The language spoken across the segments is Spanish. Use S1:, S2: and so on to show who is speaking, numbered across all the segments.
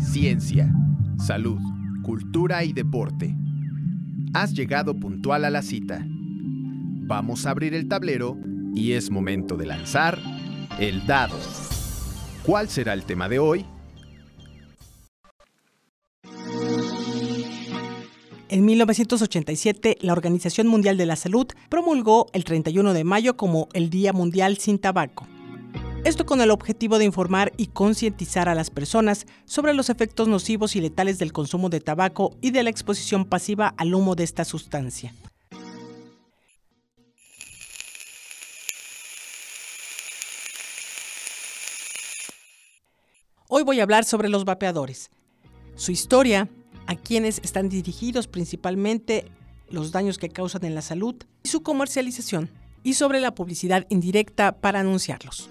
S1: ciencia, salud, cultura y deporte. Has llegado puntual a la cita. Vamos a abrir el tablero y es momento de lanzar el dado. ¿Cuál será el tema de hoy?
S2: En 1987, la Organización Mundial de la Salud promulgó el 31 de mayo como el Día Mundial sin Tabaco. Esto con el objetivo de informar y concientizar a las personas sobre los efectos nocivos y letales del consumo de tabaco y de la exposición pasiva al humo de esta sustancia. Hoy voy a hablar sobre los vapeadores, su historia, a quienes están dirigidos principalmente, los daños que causan en la salud y su comercialización, y sobre la publicidad indirecta para anunciarlos.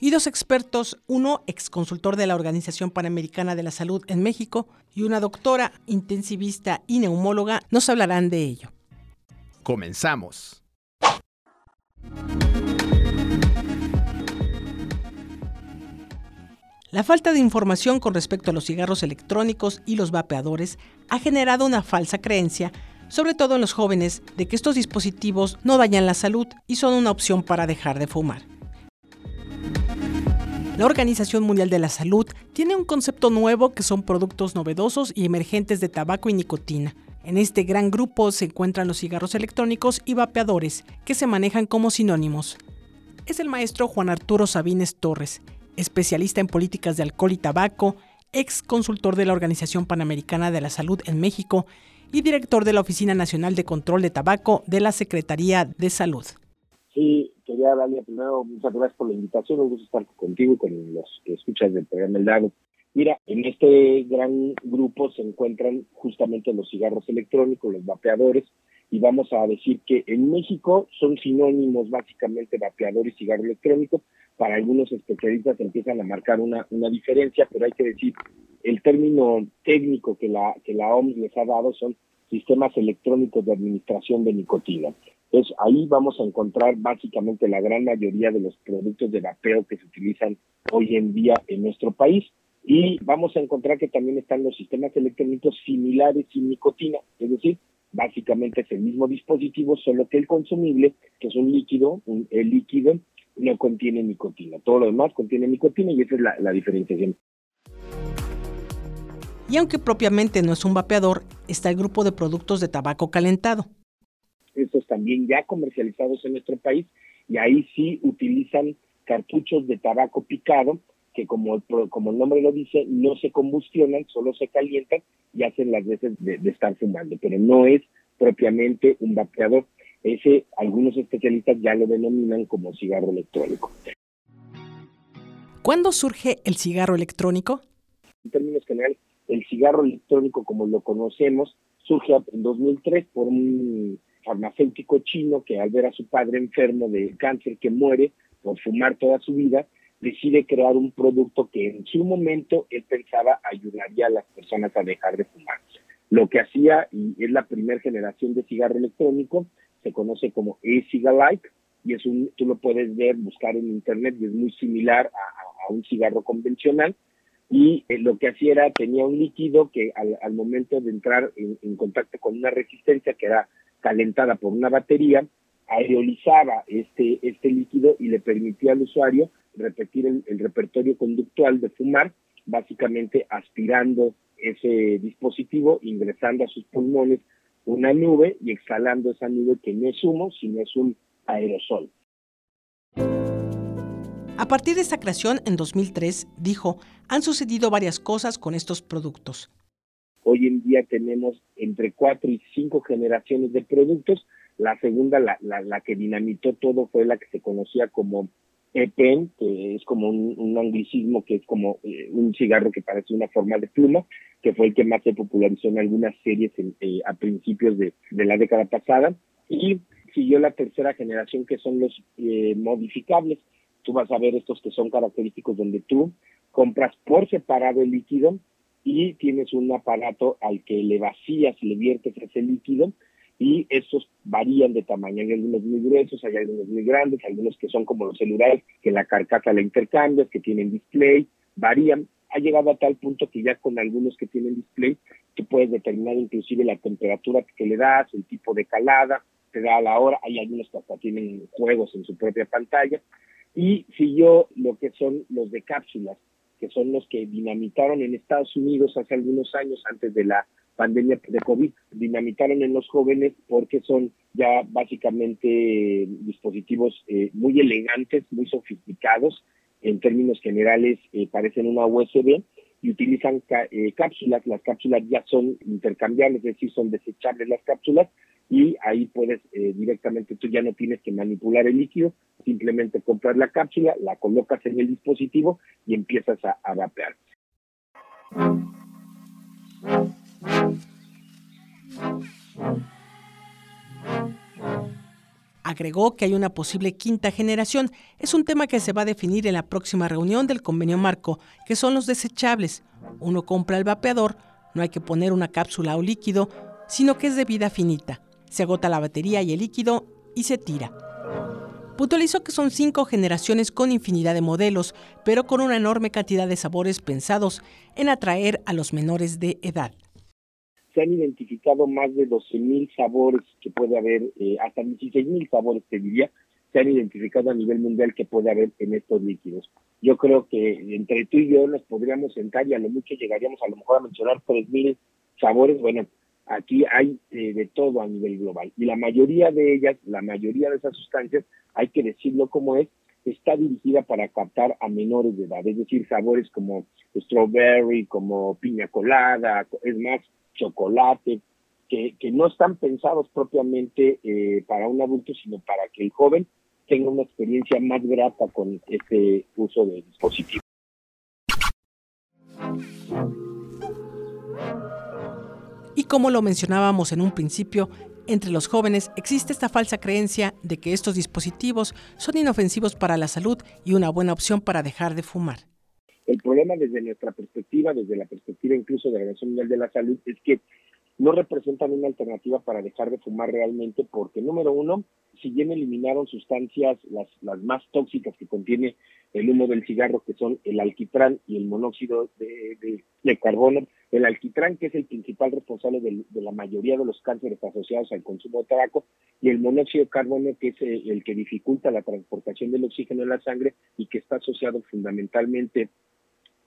S2: Y dos expertos, uno ex consultor de la Organización Panamericana de la Salud en México y una doctora intensivista y neumóloga, nos hablarán de ello.
S1: Comenzamos.
S2: La falta de información con respecto a los cigarros electrónicos y los vapeadores ha generado una falsa creencia, sobre todo en los jóvenes, de que estos dispositivos no dañan la salud y son una opción para dejar de fumar. La Organización Mundial de la Salud tiene un concepto nuevo que son productos novedosos y emergentes de tabaco y nicotina. En este gran grupo se encuentran los cigarros electrónicos y vapeadores, que se manejan como sinónimos. Es el maestro Juan Arturo Sabines Torres, especialista en políticas de alcohol y tabaco, ex consultor de la Organización Panamericana de la Salud en México y director de la Oficina Nacional de Control de Tabaco de la Secretaría de Salud.
S3: Sí, quería darle primero muchas gracias por la invitación, un gusto estar contigo y con los que escuchas del programa El Lago. Mira, en este gran grupo se encuentran justamente los cigarros electrónicos, los vapeadores, y vamos a decir que en México son sinónimos básicamente vapeador y cigarro electrónico, para algunos especialistas empiezan a marcar una, una diferencia, pero hay que decir, el término técnico que la, que la OMS les ha dado son sistemas electrónicos de administración de nicotina. Entonces, ahí vamos a encontrar básicamente la gran mayoría de los productos de vapeo que se utilizan hoy en día en nuestro país. Y vamos a encontrar que también están los sistemas electrónicos similares sin nicotina, es decir, básicamente es el mismo dispositivo, solo que el consumible, que es un líquido, un, el líquido no contiene nicotina. Todo lo demás contiene nicotina y esa es la, la diferenciación.
S2: Y aunque propiamente no es un vapeador, está el grupo de productos de tabaco calentado.
S3: Estos también ya comercializados en nuestro país y ahí sí utilizan cartuchos de tabaco picado que como, como el nombre lo dice, no se combustionan, solo se calientan y hacen las veces de, de estar fumando, pero no es propiamente un vapeador. Ese algunos especialistas ya lo denominan como cigarro electrónico.
S2: ¿Cuándo surge el cigarro electrónico?
S3: En términos generales, el cigarro electrónico como lo conocemos surge en 2003 por un farmacéutico chino que al ver a su padre enfermo de cáncer que muere por fumar toda su vida, decide crear un producto que en su momento él pensaba ayudaría a las personas a dejar de fumar. Lo que hacía, y es la primera generación de cigarro electrónico, se conoce como e-cigarette y es un, tú lo puedes ver, buscar en internet y es muy similar a, a un cigarro convencional y eh, lo que hacía era, tenía un líquido que al, al momento de entrar en, en, contacto con una resistencia que era calentada por una batería, aerolizaba este, este líquido y le permitía al usuario repetir el, el repertorio conductual de fumar, básicamente aspirando ese dispositivo, ingresando a sus pulmones una nube y exhalando esa nube que no es humo, sino es un aerosol.
S2: A partir de esta creación, en 2003, dijo, han sucedido varias cosas con estos productos.
S3: Hoy en día tenemos entre cuatro y cinco generaciones de productos. La segunda, la, la, la que dinamitó todo, fue la que se conocía como EPEN, que es como un, anglicismo, que es como eh, un cigarro que parece una forma de pluma, que fue el que más se popularizó en algunas series eh, a principios de, de, la década pasada. Y siguió la tercera generación, que son los eh, modificables. Tú vas a ver estos que son característicos donde tú compras por separado el líquido y tienes un aparato al que le vacías, le viertes ese líquido y estos varían de tamaño. Hay algunos muy gruesos, hay algunos muy grandes, hay algunos que son como los celulares, que la carcasa la intercambias, que tienen display, varían. ha llegado a tal punto que ya con algunos que tienen display, tú puedes determinar inclusive la temperatura que le das, el tipo de calada, te da la hora, hay algunos que hasta tienen juegos en su propia pantalla, y siguió lo que son los de cápsulas, que son los que dinamitaron en Estados Unidos hace algunos años, antes de la pandemia de COVID, dinamitaron en los jóvenes porque son ya básicamente dispositivos eh, muy elegantes, muy sofisticados, en términos generales eh, parecen una USB y utilizan eh, cápsulas, las cápsulas ya son intercambiables, es decir, son desechables las cápsulas y ahí puedes directamente, tú ya no tienes que manipular el líquido, simplemente compras la cápsula, la colocas en el dispositivo y empiezas a, a vapear.
S2: Agregó que hay una posible quinta generación. Es un tema que se va a definir en la próxima reunión del convenio marco, que son los desechables. Uno compra el vapeador, no hay que poner una cápsula o líquido, sino que es de vida finita. Se agota la batería y el líquido y se tira. Puntualizó que son cinco generaciones con infinidad de modelos, pero con una enorme cantidad de sabores pensados en atraer a los menores de edad
S3: se han identificado más de 12.000 sabores que puede haber, eh, hasta 16.000 sabores te diría, se han identificado a nivel mundial que puede haber en estos líquidos. Yo creo que entre tú y yo nos podríamos sentar y a lo mucho llegaríamos a lo mejor a mencionar 3.000 sabores. Bueno, aquí hay eh, de todo a nivel global y la mayoría de ellas, la mayoría de esas sustancias, hay que decirlo como es, está dirigida para captar a menores de edad, es decir, sabores como strawberry, como piña colada, es más, chocolate, que, no están pensados propiamente eh, para un adulto, sino para que el joven tenga una experiencia más grata con este uso de dispositivo.
S2: Y como lo mencionábamos en un principio, entre los jóvenes existe esta falsa creencia de que estos dispositivos son inofensivos para la salud y una buena opción para dejar de fumar.
S3: El problema desde nuestra perspectiva, desde la perspectiva incluso de la Organización Mundial de la Salud, es que no representan una alternativa para dejar de fumar realmente porque, número uno, si bien eliminaron sustancias, las, las más tóxicas que contiene el humo del cigarro, que son el alquitrán y el monóxido de, carbono, el alquitrán, que es el principal responsable de, la mayoría de los cánceres asociados al consumo de tabaco, y el monóxido de carbono, que es el, el que dificulta la transportación del oxígeno en la sangre y que está asociado fundamentalmente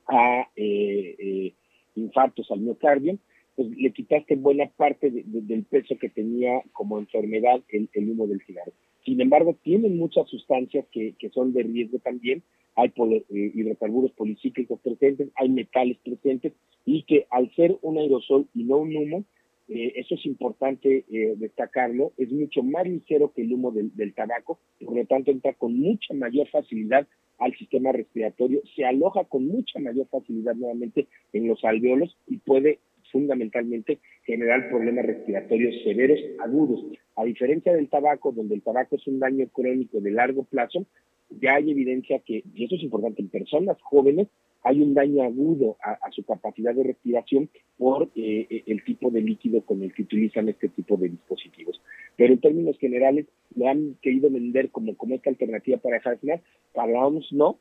S3: a eh, eh, infartos al miocardio, pues le quitaste buena parte del peso que tenía como enfermedad el, humo del cigarro. Sin embargo, tienen muchas sustancias que, son de riesgo también. Hay eh, hidrocarburos policíclicos presentes, hay metales presentes y que al ser un aerosol y no un humo, eso es importante destacarlo, es mucho más ligero que el humo del, del, tabaco, por lo tanto entra con mucha mayor facilidad al sistema respiratorio, se aloja con mucha mayor facilidad nuevamente en los alveolos y puede fundamentalmente generar problemas respiratorios severos agudos. A diferencia del tabaco, donde el tabaco es un daño crónico de largo plazo, ya hay evidencia que, y eso es importante, en personas jóvenes hay un daño agudo a, su capacidad de respiración por eh, eh, el tipo de líquido con el que utilizan este tipo de dispositivos. Pero en términos generales, lo han querido vender como, como esta alternativa para dejar de para nosotros no.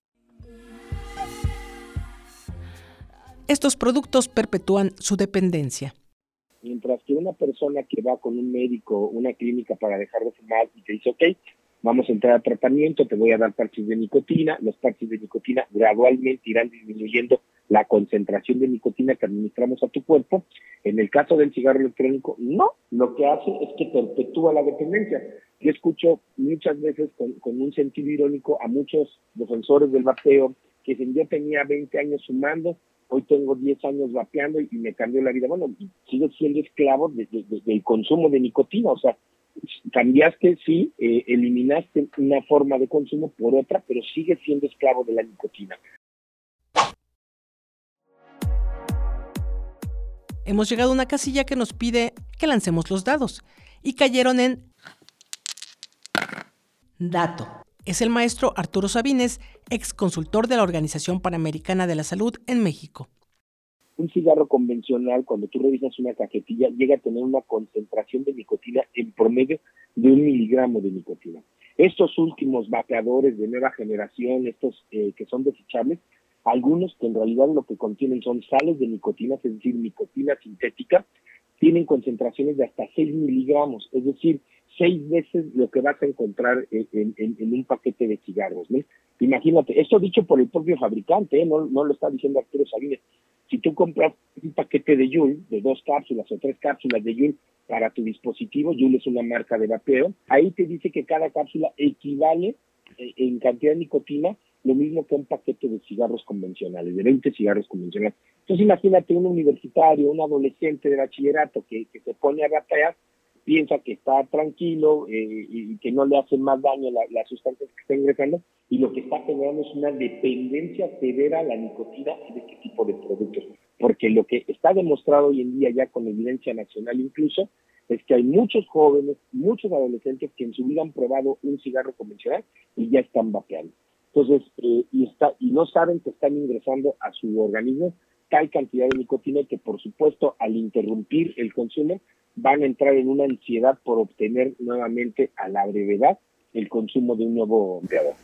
S2: Estos productos perpetúan su dependencia.
S3: Mientras que una persona que va con un médico, una clínica para dejar de fumar y te dice, ok, vamos a entrar a tratamiento, te voy a dar parches de nicotina, los parches de nicotina gradualmente irán disminuyendo la concentración de nicotina que administramos a tu cuerpo. En el caso del cigarro electrónico, no, lo que hace es que perpetúa la dependencia. Yo escucho muchas veces con, un sentido irónico a muchos defensores del vapeo que dicen, yo tenía 20 años fumando, hoy tengo 10 años vapeando y me cambió la vida. Bueno, sigo siendo esclavo del consumo de nicotina, o sea, cambiaste, sí, eh, eliminaste una forma de consumo por otra, pero sigues siendo esclavo de la nicotina.
S2: Hemos llegado a una casilla que nos pide que lancemos los dados y cayeron en dato. Es el maestro Arturo Sabines, ex consultor de la Organización Panamericana de la Salud en México
S3: un cigarro convencional, cuando tú revisas una cajetilla, llega a tener una concentración de nicotina en promedio de un miligramo de nicotina. Estos últimos vapeadores de nueva generación, estos eh, que son desechables, algunos que en realidad lo que contienen son sales de nicotina, es decir, nicotina sintética, tienen concentraciones de hasta 6 miligramos, es decir, seis veces lo que vas a encontrar en, un paquete de cigarros. ¿no? Imagínate, esto dicho por el propio fabricante, ¿eh? no, lo está diciendo Arturo Sabines. Si tú compras un paquete de Yule, de dos cápsulas o tres cápsulas de Yule para tu dispositivo, Yule es una marca de vapeo, ahí te dice que cada cápsula equivale eh, en cantidad de nicotina lo mismo que un paquete de cigarros convencionales, de 20 cigarros convencionales. Entonces imagínate un universitario, un adolescente de bachillerato que, se pone a vapear, piensa que está tranquilo eh, y que no le hace más daño las la sustancias que está ingresando y lo que está generando es una dependencia severa a la nicotina de este tipo de productos. Porque lo que está demostrado hoy en día ya con evidencia nacional incluso es que hay muchos jóvenes, muchos adolescentes que en su vida han probado un cigarro convencional y ya están vapeando. Entonces, eh, y, está, y no saben que están ingresando a su organismo tal cantidad de nicotina que, por supuesto, al interrumpir el consumo, van a entrar en una ansiedad por obtener nuevamente a la brevedad el consumo de un nuevo empleador.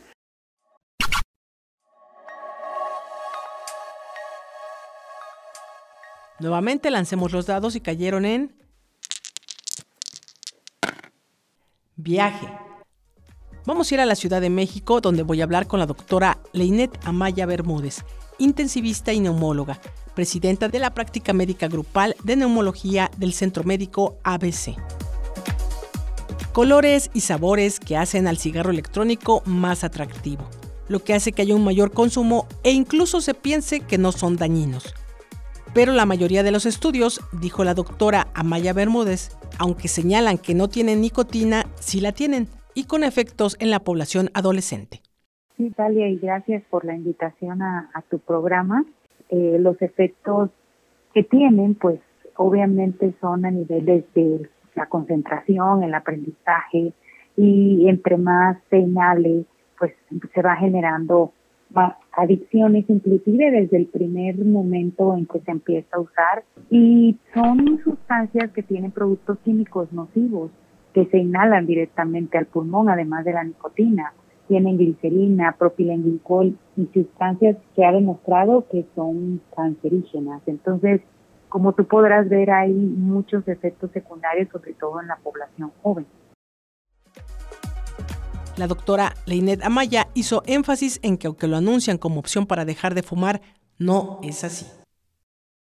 S2: Nuevamente lancemos los dados y cayeron en viaje. Vamos a ir a la Ciudad de México, donde voy a hablar con la doctora Leinet Amaya Bermúdez, intensivista y neumóloga, presidenta de la práctica médica grupal de neumología del Centro Médico ABC. Colores y sabores que hacen al cigarro electrónico más atractivo, lo que hace que haya un mayor consumo e incluso se piense que no son dañinos. Pero la mayoría de los estudios, dijo la doctora Amaya Bermúdez, aunque señalan que no tienen nicotina, sí la tienen y con efectos en la población adolescente.
S4: Sí, Talia, y gracias por la invitación a, tu programa. Eh, los efectos que tienen, pues obviamente son a niveles de la concentración, el aprendizaje, y entre más señales, pues se va generando adicciones, inclusive desde el primer momento en que se empieza a usar. Y son sustancias que tienen productos químicos nocivos que se inhalan directamente al pulmón, además de la nicotina. Tienen glicerina, propilenglicol y sustancias que ha demostrado que son cancerígenas. Entonces, como tú podrás ver, hay muchos efectos secundarios, sobre todo en la población joven.
S2: La doctora Leinet Amaya hizo énfasis en que aunque lo anuncian como opción para dejar de fumar, no es así.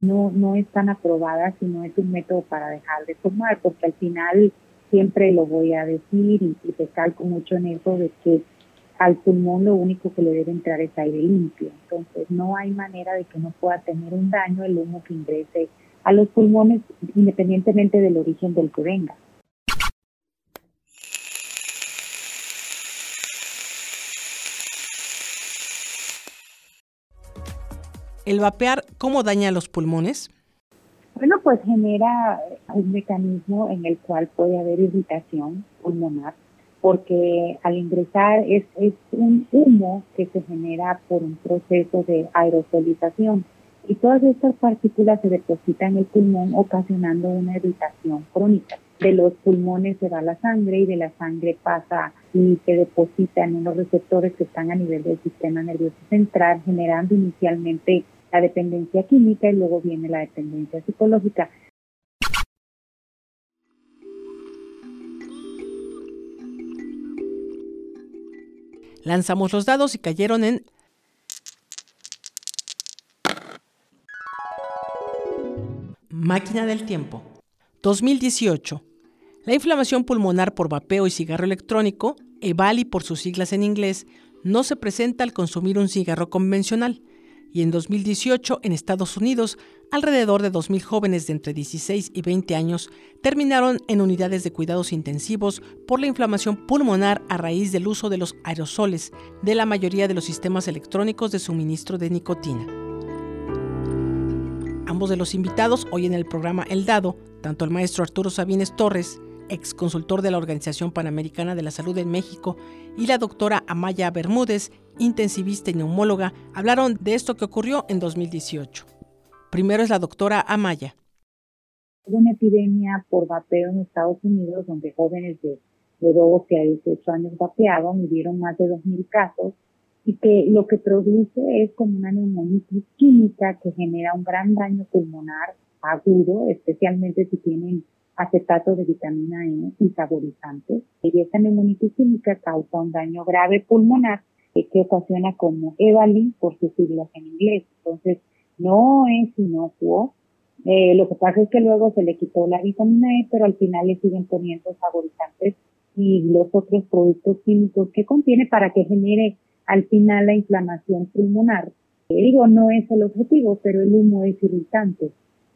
S4: No, no están aprobadas y no es un método para dejar de fumar, porque al final siempre lo voy a decir y, y recalco mucho en eso de que al pulmón lo único que le debe entrar es aire limpio. Entonces no hay manera de que no pueda tener un daño el humo que ingrese a los pulmones independientemente del origen del que venga.
S2: ¿El vapear cómo daña los pulmones?
S4: Bueno, pues genera un mecanismo en el cual puede haber irritación pulmonar, porque al ingresar es, es un humo que se genera por un proceso de aerosolización y todas estas partículas se depositan en el pulmón ocasionando una irritación crónica. De los pulmones se va la sangre y de la sangre pasa y se deposita en unos receptores que están a nivel del sistema nervioso central, generando inicialmente la dependencia química y luego viene la dependencia psicológica.
S2: Lanzamos los dados y cayeron en Máquina del tiempo. 2018. La inflamación pulmonar por vapeo y cigarro electrónico, EVALI por sus siglas en inglés, no se presenta al consumir un cigarro convencional y en 2018 en Estados Unidos alrededor de 2.000 jóvenes de entre 16 y 20 años terminaron en unidades de cuidados intensivos por la inflamación pulmonar a raíz del uso de los aerosoles de la mayoría de los sistemas electrónicos de suministro de nicotina. Ambos de los invitados hoy en el programa El Dado, tanto el maestro Arturo Sabines Torres, ex consultor de la Organización Panamericana de la Salud en México, y la doctora Amaya Bermúdez, intensivista y neumóloga, hablaron de esto que ocurrió en 2018. Primero es la doctora Amaya.
S4: Hubo una epidemia por vapeo en Estados Unidos donde jóvenes de, de 12 a 18 años vapeaban y más de 2.000 casos y que lo que produce es como una neumonitis química que genera un gran daño pulmonar agudo, especialmente si tienen acetato de vitamina E y saborizantes. Y esa neumonitis química causa un daño grave pulmonar que ocasiona como EVALI por sus siglas en inglés. Entonces, no es inocuo. Eh, lo que pasa es que luego se le quitó la vitamina E, pero al final le siguen poniendo saborizantes y los otros productos químicos que contiene para que genere al final la inflamación pulmonar. Eh, digo, no es el objetivo, pero el humo es irritante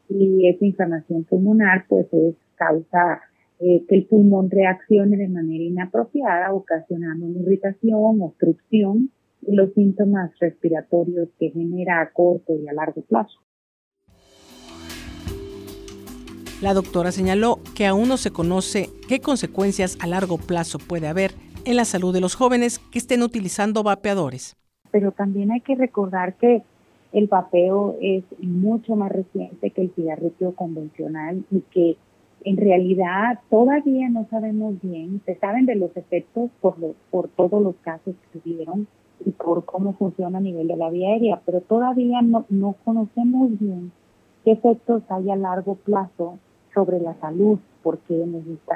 S4: y esa inflamación pulmonar pues es causa eh, que el pulmón reaccione de manera inapropiada, ocasionando una irritación, obstrucción los síntomas respiratorios que genera a corto y a largo plazo.
S2: La doctora señaló que aún no se conoce qué consecuencias a largo plazo puede haber en la salud de los jóvenes que estén utilizando vapeadores.
S4: Pero también hay que recordar que el vapeo es mucho más reciente que el cigarrillo convencional y que en realidad todavía no sabemos bien, se saben de los efectos por, por todos los casos que tuvieron y por cómo funciona a nivel de la vía aérea, pero todavía no, no conocemos bien qué efectos hay a largo plazo sobre la salud, porque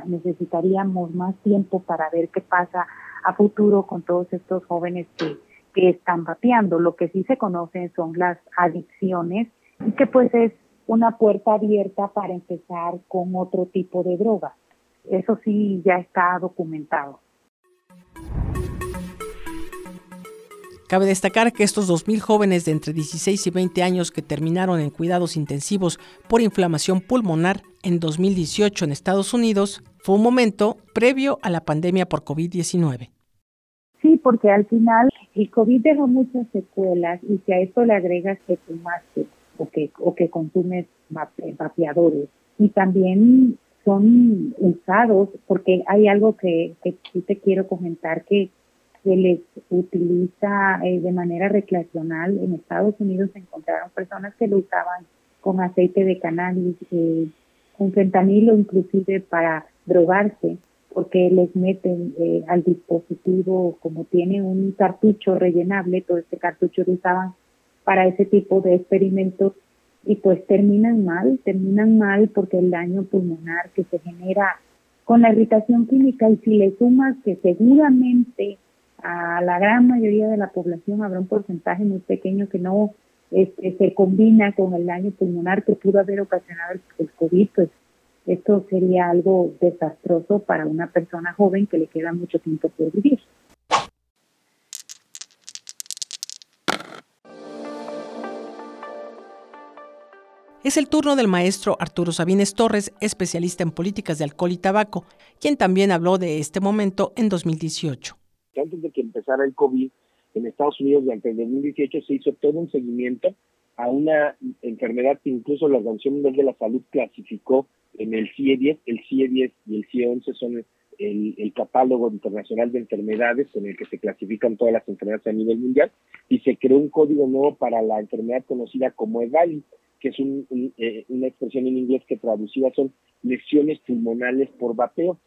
S4: necesitaríamos más tiempo para ver qué pasa a futuro con todos estos jóvenes que, que están vapeando. Lo que sí se conocen son las adicciones, y que pues es una puerta abierta para empezar con otro tipo de drogas. Eso sí ya está documentado.
S2: Cabe destacar que estos 2.000 jóvenes de entre 16 y 20 años que terminaron en cuidados intensivos por inflamación pulmonar en 2018 en Estados Unidos fue un momento previo a la pandemia por COVID-19.
S4: Sí, porque al final el COVID dejó muchas secuelas y si a esto le agregas que fumaste o que, o que consumes vapeadores y también son usados porque hay algo que, que sí te quiero comentar que se les utiliza eh, de manera recreacional. En Estados Unidos se encontraron personas que lo usaban con aceite de cannabis, eh, con fentanilo inclusive para drogarse, porque les meten eh, al dispositivo, como tiene un cartucho rellenable, todo este cartucho lo usaban para ese tipo de experimentos y pues terminan mal, terminan mal porque el daño pulmonar que se genera con la irritación química y si le sumas que seguramente a la gran mayoría de la población habrá un porcentaje muy pequeño que no este, se combina con el daño pulmonar que pudo haber ocasionado el, el, COVID, pues esto sería algo desastroso para una persona joven que le queda mucho tiempo por vivir.
S2: Es el turno del maestro Arturo Sabines Torres, especialista en políticas de alcohol y tabaco, quien también habló de este momento en 2018
S3: antes de que empezara el COVID, en Estados Unidos durante el 2018 se hizo todo un seguimiento a una enfermedad que incluso la Organización Mundial de la Salud clasificó en el CIE-10. El CIE-10 y el CIE-11 son el, el, catálogo internacional de enfermedades con el que se clasifican todas las enfermedades a nivel mundial y se creó un código nuevo para la enfermedad conocida como EVALI, que es un, eh, una expresión en inglés que traducida son lesiones pulmonales por vapeo.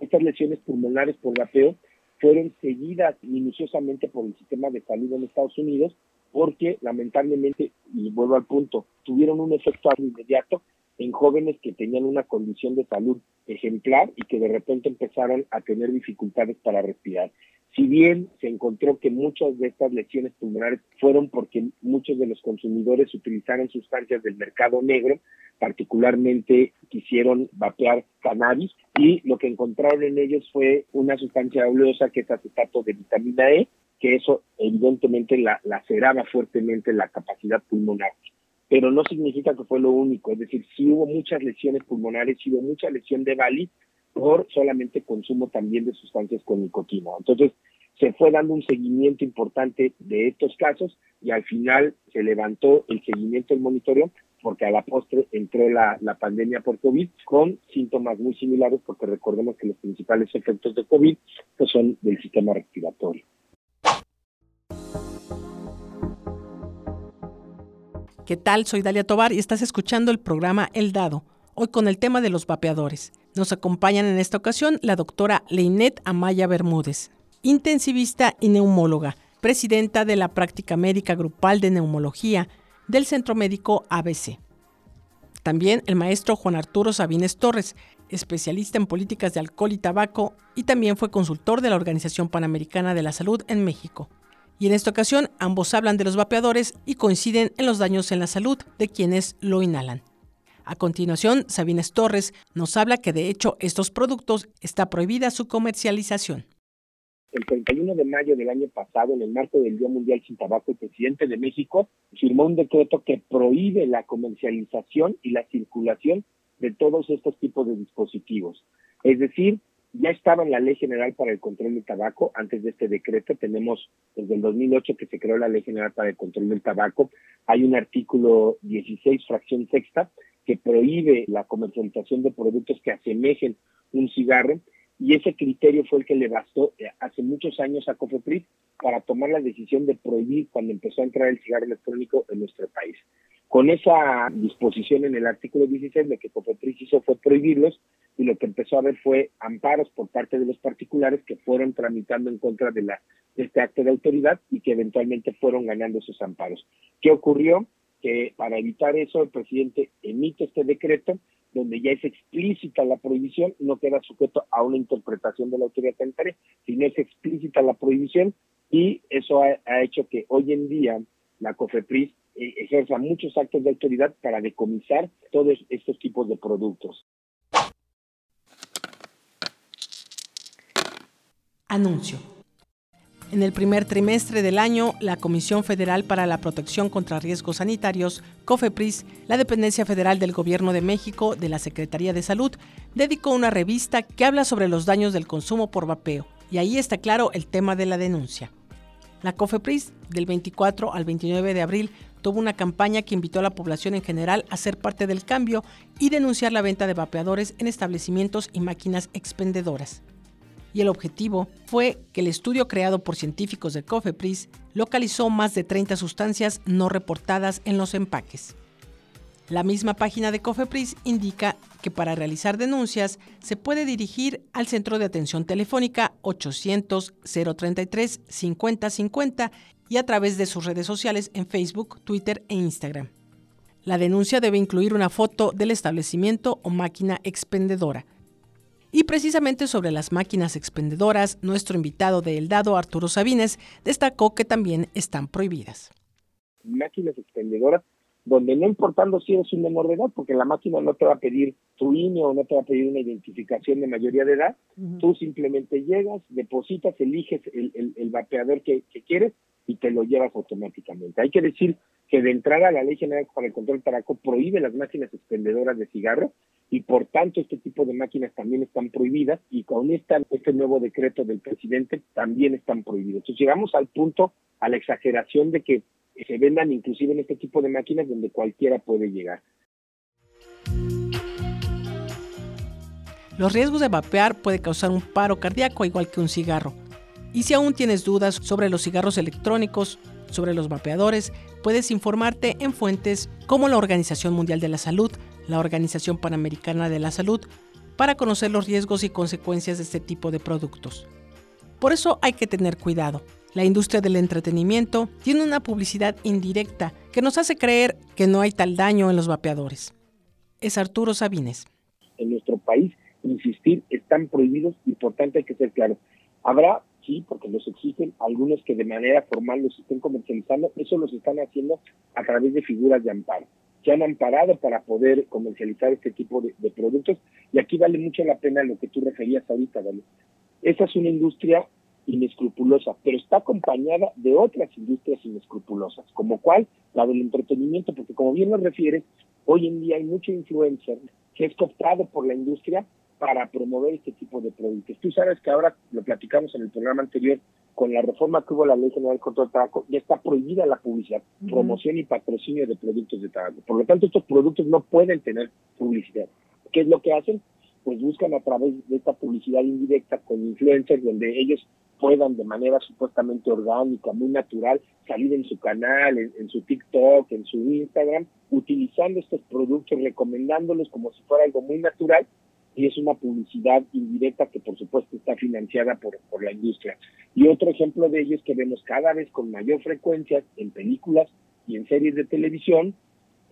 S3: Estas lesiones pulmonares por vapeo fueron seguidas minuciosamente por el sistema de salud en Estados Unidos porque lamentablemente, y vuelvo al punto, tuvieron un efecto inmediato en jóvenes que tenían una condición de salud ejemplar y que de repente empezaron a tener dificultades para respirar. Si bien se encontró que muchas de estas lesiones pulmonares fueron porque muchos de los consumidores utilizaron sustancias del mercado negro, particularmente quisieron vapear cannabis y lo que encontraron en ellos fue una sustancia oleosa que es acetato de vitamina E, que eso evidentemente la, laceraba fuertemente la capacidad pulmonar. Pero no significa que fue lo único, es decir, sí hubo muchas lesiones pulmonares, sí hubo mucha lesión de Bali por solamente consumo también de sustancias con nicotina. Entonces, se fue dando un seguimiento importante de estos casos y al final se levantó el seguimiento del monitoreo porque a la postre entró la, pandemia por COVID con síntomas muy similares, porque recordemos que los principales efectos de COVID pues, son del sistema respiratorio.
S2: ¿Qué tal? Soy Dalia Tobar y estás escuchando el programa El Dado, hoy con el tema de los vapeadores. Nos acompañan en esta ocasión la doctora Leinet Amaya Bermúdez, intensivista y neumóloga, presidenta de la práctica médica grupal de neumología del Centro Médico ABC. También el maestro Juan Arturo Sabines Torres, especialista en políticas de alcohol y tabaco y también fue consultor de la Organización Panamericana de la Salud en México. Y en esta ocasión ambos hablan de los vapeadores y coinciden en los daños en la salud de quienes lo inhalan. A continuación, Sabines Torres nos habla que de hecho estos productos está prohibida su comercialización.
S3: El 31 de mayo del año pasado, en el marco del Día Mundial sin Tabaco, el presidente de México firmó un decreto que prohíbe la comercialización y la circulación de todos estos tipos de dispositivos. Es decir, ya estaba en la Ley General para el Control del Tabaco, antes de este decreto, tenemos desde el 2008 que se creó la Ley General para el Control del Tabaco, hay un artículo 16, fracción sexta, que prohíbe la comercialización de productos que asemejen un cigarro, y ese criterio fue el que le bastó eh, hace muchos años a COFEPRIS para tomar la decisión de prohibir cuando empezó a entrar el cigarro electrónico en nuestro país. Con esa disposición en el artículo 16, lo que COFEPRIS hizo fue prohibirlos y lo que empezó a haber fue amparos por parte de los particulares que fueron tramitando en contra de, la, de este acto de autoridad y que eventualmente fueron ganando esos amparos. ¿Qué ocurrió? Que para evitar eso el presidente emite este decreto donde ya es explícita la prohibición, no queda sujeto a una interpretación de la autoridad sanitaria, sino es explícita la prohibición y eso ha hecho que hoy en día la COFEPRIS eh, ejerza muchos actos de autoridad para decomisar todos estos tipos de productos.
S2: Anuncio. En el primer trimestre del año, la Comisión Federal para la Protección contra Riesgos Sanitarios, COFEPRIS, la dependencia federal del Gobierno de México de la Secretaría de Salud, dedicó una revista que habla sobre los daños del consumo por vapeo, y ahí está claro el tema de la denuncia. La COFEPRIS, del 24 al 29 de abril, tuvo una campaña que invitó a la población en general a ser parte del cambio y denunciar la venta de vapeadores en establecimientos y máquinas expendedoras. Y el objetivo fue que el estudio creado por científicos del COFEPRIS localizó más de 30 sustancias no reportadas en los empaques. La misma página de COFEPRIS indica que para realizar denuncias se puede dirigir al centro de atención telefónica 800-033-5050 y a través de sus redes sociales en Facebook, Twitter e Instagram. La denuncia debe incluir una foto del establecimiento o máquina expendedora. Y precisamente sobre las máquinas expendedoras, nuestro invitado de El Dado, Arturo Sabines, destacó que también están prohibidas.
S3: Máquinas expendedoras donde no importando si eres un menor de edad, porque la máquina no te va a pedir tu INE o no te va a pedir una identificación de mayoría de edad, tú simplemente llegas, depositas, eliges el, el, vapeador que, que, quieres y te lo llevas automáticamente. Hay que decir que de entrada la Ley General para el Control del Tabaco prohíbe las máquinas expendedoras de cigarro y por tanto este tipo de máquinas también están prohibidas y con esta, este nuevo decreto del presidente también están prohibidas. Entonces llegamos al punto, a la exageración de que se vendan inclusive en este tipo de máquinas donde cualquiera puede llegar.
S2: Los riesgos de vapear puede causar un paro cardíaco igual que un cigarro. Y si aún tienes dudas sobre los cigarros electrónicos, sobre los vapeadores, puedes informarte en fuentes como la Organización Mundial de la Salud, la Organización Panamericana de la Salud, para conocer los riesgos y consecuencias de este tipo de productos. Por eso hay que tener cuidado. La industria del entretenimiento tiene una publicidad indirecta que nos hace creer que no hay tal daño en los vapeadores. Es Arturo Sabines.
S3: En nuestro país, insistir, están prohibidos y por tanto hay que ser claro. Habrá sí, porque los exigen algunos que de manera formal los estén comercializando, eso los están haciendo a través de figuras de amparo, que han amparado para poder comercializar este tipo de, productos, y aquí vale mucho la pena lo que tú referías ahorita, ¿vale? Esa es una industria inescrupulosa, pero está acompañada de otras industrias inescrupulosas, como cuál, la del entretenimiento, porque como bien lo refieres, hoy en día hay mucho influencer que es cooptado por la industria para promover este tipo de productos. Tú sabes que ahora, lo platicamos en el programa anterior, con la reforma que hubo la Ley General contra el Tabaco, ya está prohibida la publicidad, promoción y patrocinio de productos de tabaco. Por lo tanto, estos productos no pueden tener publicidad. ¿Qué es lo que hacen? Pues buscan a través de esta publicidad indirecta con influencers donde ellos puedan de manera supuestamente orgánica, muy natural, salir en su canal, en, en, su TikTok, en su Instagram, utilizando estos productos, recomendándolos como si fuera algo muy natural y es una publicidad indirecta que por supuesto está financiada por, por la industria. Y otro ejemplo de ello es que vemos cada vez con mayor frecuencia en películas y en series de televisión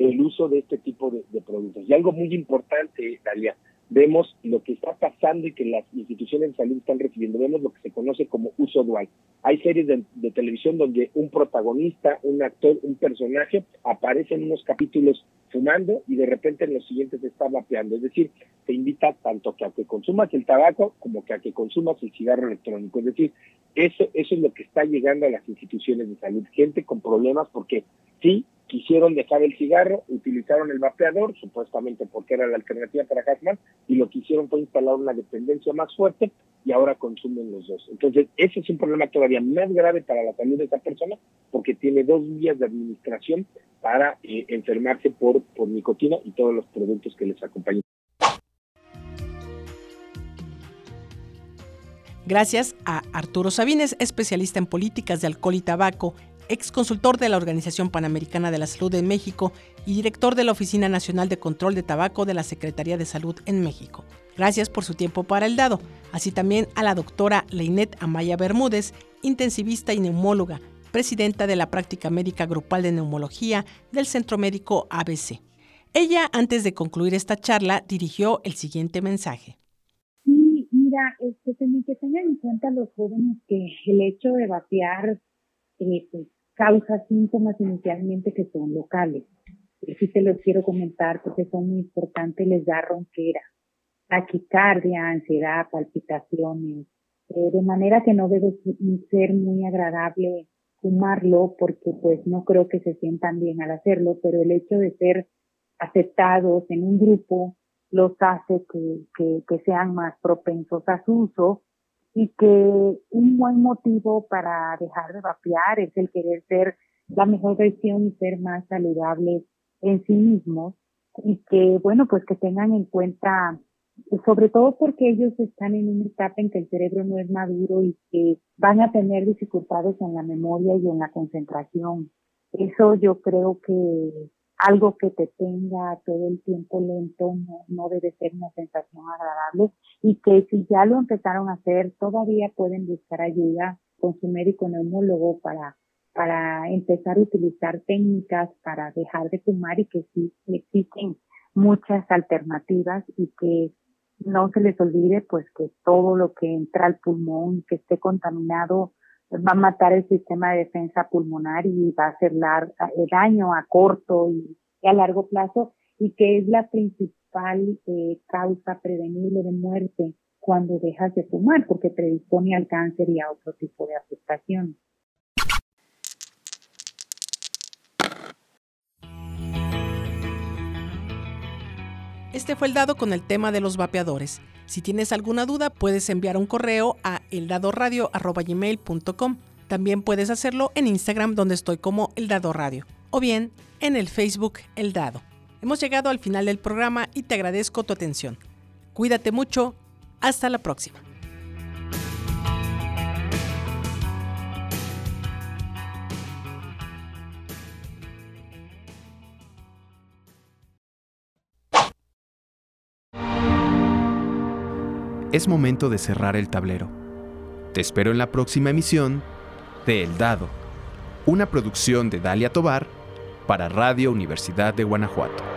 S3: el uso de este tipo de, productos. Y algo muy importante, Dalia, vemos lo que está pasando y que las instituciones de salud están recibiendo. Vemos lo que se conoce como uso dual. Hay series de, televisión donde un protagonista, un actor, un personaje aparece en unos capítulos fumando y de repente en los siguientes está vapeando. Es decir, te invita tanto que a que consumas el tabaco como que a que consumas el cigarro electrónico. Es decir, eso, eso es lo que está llegando a las instituciones de salud. Gente con problemas porque sí, quisieron dejar el cigarro, utilizaron el vapeador, supuestamente porque era la alternativa para Hasman, y lo que hicieron fue instalar una dependencia más fuerte y ahora consumen los dos. Entonces, ese es un problema todavía más grave para la salud de esa persona porque tiene dos vías de administración para eh, enfermarse por, por nicotina y todos los productos que les acompañan.
S2: Gracias a Arturo Sabines, especialista en políticas de alcohol y tabaco ex consultor de la Organización Panamericana de la Salud en México y director de la Oficina Nacional de Control de Tabaco de la Secretaría de Salud en México. Gracias por su tiempo para el dado, así también a la doctora Leinet Amaya Bermúdez, intensivista y neumóloga, presidenta de la práctica médica grupal de neumología del Centro Médico ABC. Ella, antes de concluir esta charla, dirigió el siguiente mensaje.
S4: Sí, mira, este, que tengan en cuenta los jóvenes que el hecho de vaciar eh, pues, causa síntomas inicialmente que son locales. Y sí te los quiero comentar porque son muy importantes, les da ronquera, taquicardia, ansiedad, palpitaciones, eh, de manera que no debe ser muy agradable fumarlo porque pues no creo que se sientan bien al hacerlo, pero el hecho de ser aceptados en un grupo los hace que, que, que sean más propensos a su uso y que un buen motivo para dejar de vapear es el querer ser la mejor versión y ser más saludable en sí mismos y que bueno pues que tengan en cuenta sobre todo porque ellos están en una etapa en que el cerebro no es maduro y que van a tener dificultades en la memoria y en la concentración. Eso yo creo que algo que te tenga todo el tiempo lento no, no debe ser una sensación agradable y que si ya lo empezaron a hacer, todavía pueden buscar ayuda con su médico neumólogo para, para empezar a utilizar técnicas para dejar de fumar y que sí existen muchas alternativas y que no se les olvide pues que todo lo que entra al pulmón, que esté contaminado, va a matar el sistema de defensa pulmonar y va a hacer el daño a corto y, a largo plazo y que es la principal eh, causa prevenible de muerte cuando dejas de fumar porque predispone al cáncer y a otro tipo de afectaciones.
S2: Este fue el dado con el tema de los vapeadores. Si tienes alguna duda, puedes enviar un correo a eldadoradio.com. También puedes hacerlo en Instagram donde estoy como El Dado Radio o bien en el Facebook El Dado. Hemos llegado al final del programa y te agradezco tu atención. Cuídate mucho. Hasta la próxima.
S1: Es momento de cerrar el tablero. Te espero en la próxima emisión de El Dado, una producción de Dalia Tobar para Radio Universidad de Guanajuato.